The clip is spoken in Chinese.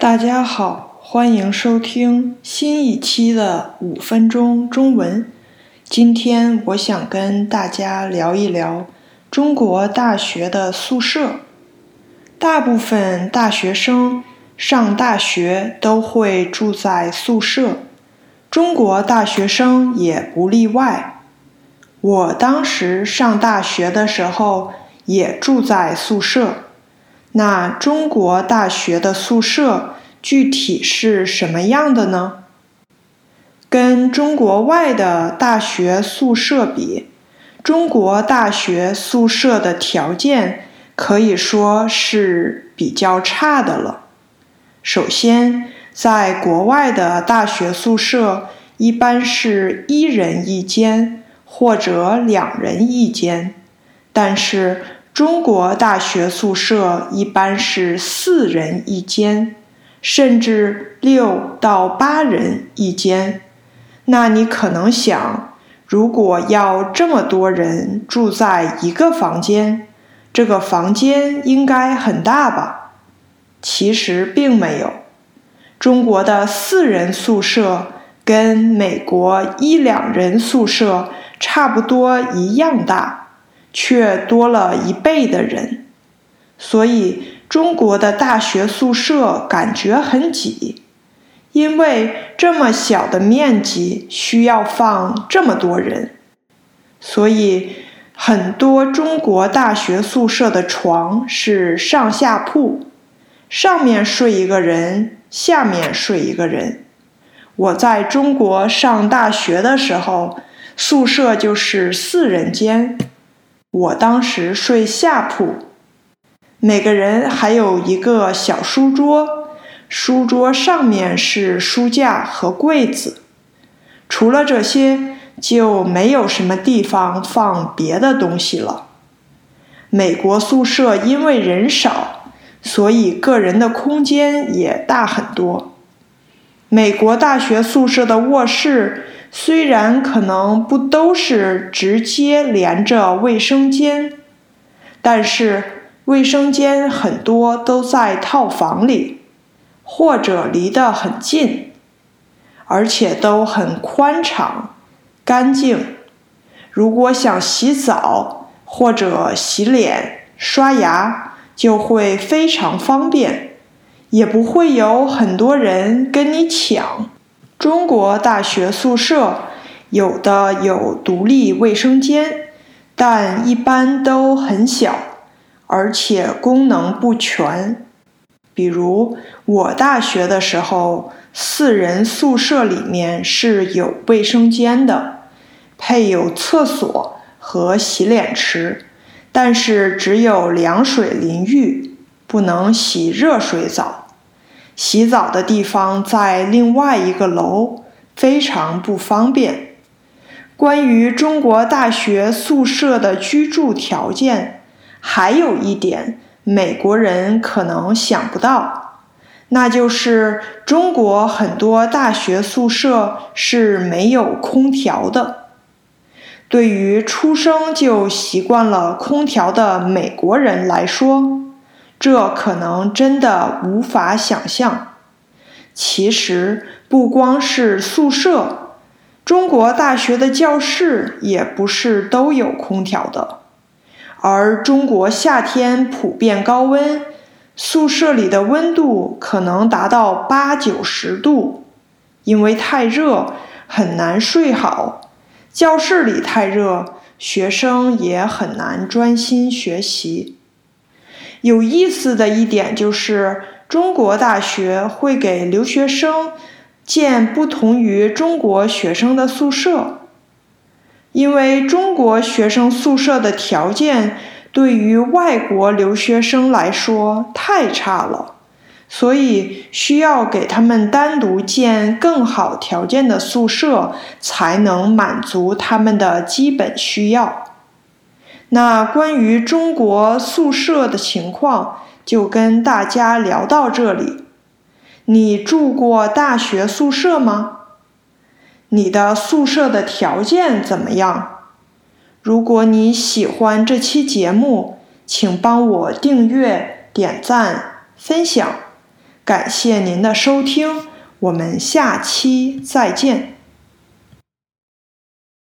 大家好，欢迎收听新一期的五分钟中文。今天我想跟大家聊一聊中国大学的宿舍。大部分大学生上大学都会住在宿舍，中国大学生也不例外。我当时上大学的时候也住在宿舍。那中国大学的宿舍具体是什么样的呢？跟中国外的大学宿舍比，中国大学宿舍的条件可以说是比较差的了。首先，在国外的大学宿舍一般是一人一间或者两人一间，但是。中国大学宿舍一般是四人一间，甚至六到八人一间。那你可能想，如果要这么多人住在一个房间，这个房间应该很大吧？其实并没有。中国的四人宿舍跟美国一两人宿舍差不多一样大。却多了一倍的人，所以中国的大学宿舍感觉很挤，因为这么小的面积需要放这么多人，所以很多中国大学宿舍的床是上下铺，上面睡一个人，下面睡一个人。我在中国上大学的时候，宿舍就是四人间。我当时睡下铺，每个人还有一个小书桌，书桌上面是书架和柜子。除了这些，就没有什么地方放别的东西了。美国宿舍因为人少，所以个人的空间也大很多。美国大学宿舍的卧室。虽然可能不都是直接连着卫生间，但是卫生间很多都在套房里，或者离得很近，而且都很宽敞、干净。如果想洗澡或者洗脸、刷牙，就会非常方便，也不会有很多人跟你抢。中国大学宿舍有的有独立卫生间，但一般都很小，而且功能不全。比如我大学的时候，四人宿舍里面是有卫生间的，配有厕所和洗脸池，但是只有凉水淋浴，不能洗热水澡。洗澡的地方在另外一个楼，非常不方便。关于中国大学宿舍的居住条件，还有一点美国人可能想不到，那就是中国很多大学宿舍是没有空调的。对于出生就习惯了空调的美国人来说，这可能真的无法想象。其实不光是宿舍，中国大学的教室也不是都有空调的。而中国夏天普遍高温，宿舍里的温度可能达到八九十度，因为太热很难睡好。教室里太热，学生也很难专心学习。有意思的一点就是，中国大学会给留学生建不同于中国学生的宿舍，因为中国学生宿舍的条件对于外国留学生来说太差了，所以需要给他们单独建更好条件的宿舍，才能满足他们的基本需要。那关于中国宿舍的情况，就跟大家聊到这里。你住过大学宿舍吗？你的宿舍的条件怎么样？如果你喜欢这期节目，请帮我订阅、点赞、分享。感谢您的收听，我们下期再见。